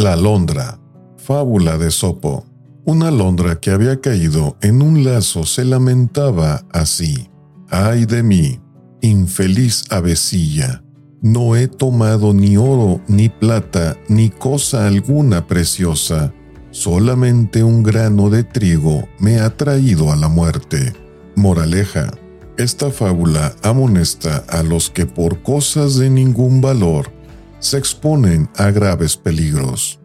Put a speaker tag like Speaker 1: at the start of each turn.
Speaker 1: La alondra. Fábula de Sopo. Una alondra que había caído en un lazo se lamentaba así. Ay de mí, infeliz avecilla. No he tomado ni oro, ni plata, ni cosa alguna preciosa. Solamente un grano de trigo me ha traído a la muerte. Moraleja. Esta fábula amonesta a los que por cosas de ningún valor se exponen a graves peligros.